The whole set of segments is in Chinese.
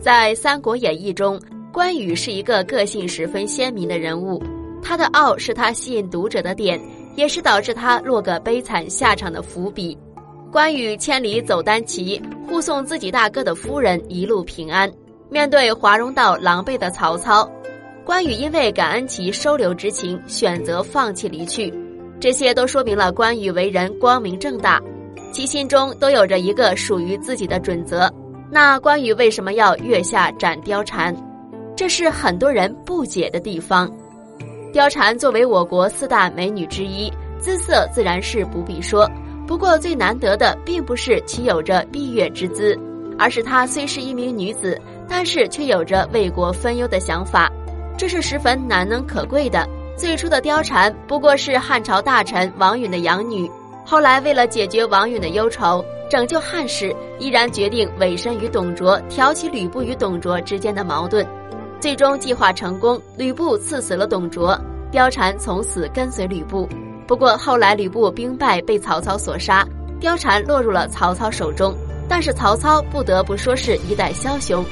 在《三国演义》中，关羽是一个个性十分鲜明的人物，他的傲是他吸引读者的点，也是导致他落个悲惨下场的伏笔。关羽千里走单骑，护送自己大哥的夫人一路平安。面对华容道狼狈的曹操，关羽因为感恩其收留之情，选择放弃离去。这些都说明了关羽为人光明正大，其心中都有着一个属于自己的准则。那关羽为什么要月下斩貂蝉？这是很多人不解的地方。貂蝉作为我国四大美女之一，姿色自然是不必说。不过最难得的，并不是其有着闭月之姿，而是她虽是一名女子，但是却有着为国分忧的想法，这是十分难能可贵的。最初的貂蝉不过是汉朝大臣王允的养女，后来为了解决王允的忧愁。拯救汉室，依然决定委身于董卓，挑起吕布与董卓之间的矛盾。最终计划成功，吕布刺死了董卓，貂蝉从此跟随吕布。不过后来吕布兵败，被曹操所杀，貂蝉落入了曹操手中。但是曹操不得不说是一代枭雄，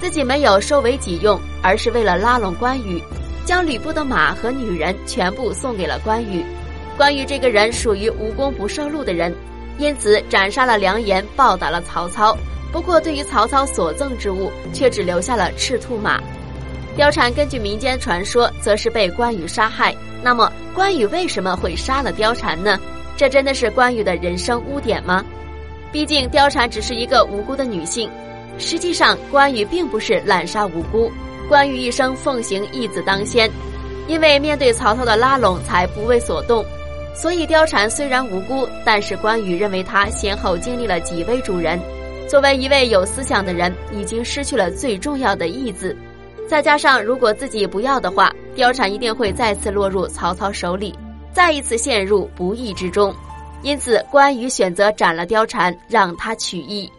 自己没有收为己用，而是为了拉拢关羽，将吕布的马和女人全部送给了关羽。关羽这个人属于无功不受禄的人。因此斩杀了梁延，报答了曹操。不过，对于曹操所赠之物，却只留下了赤兔马。貂蝉根据民间传说，则是被关羽杀害。那么，关羽为什么会杀了貂蝉呢？这真的是关羽的人生污点吗？毕竟，貂蝉只是一个无辜的女性。实际上，关羽并不是滥杀无辜。关羽一生奉行义字当先，因为面对曹操的拉拢，才不为所动。所以，貂蝉虽然无辜，但是关羽认为他先后经历了几位主人。作为一位有思想的人，已经失去了最重要的义字。再加上，如果自己不要的话，貂蝉一定会再次落入曹操手里，再一次陷入不义之中。因此，关羽选择斩了貂蝉，让他取义。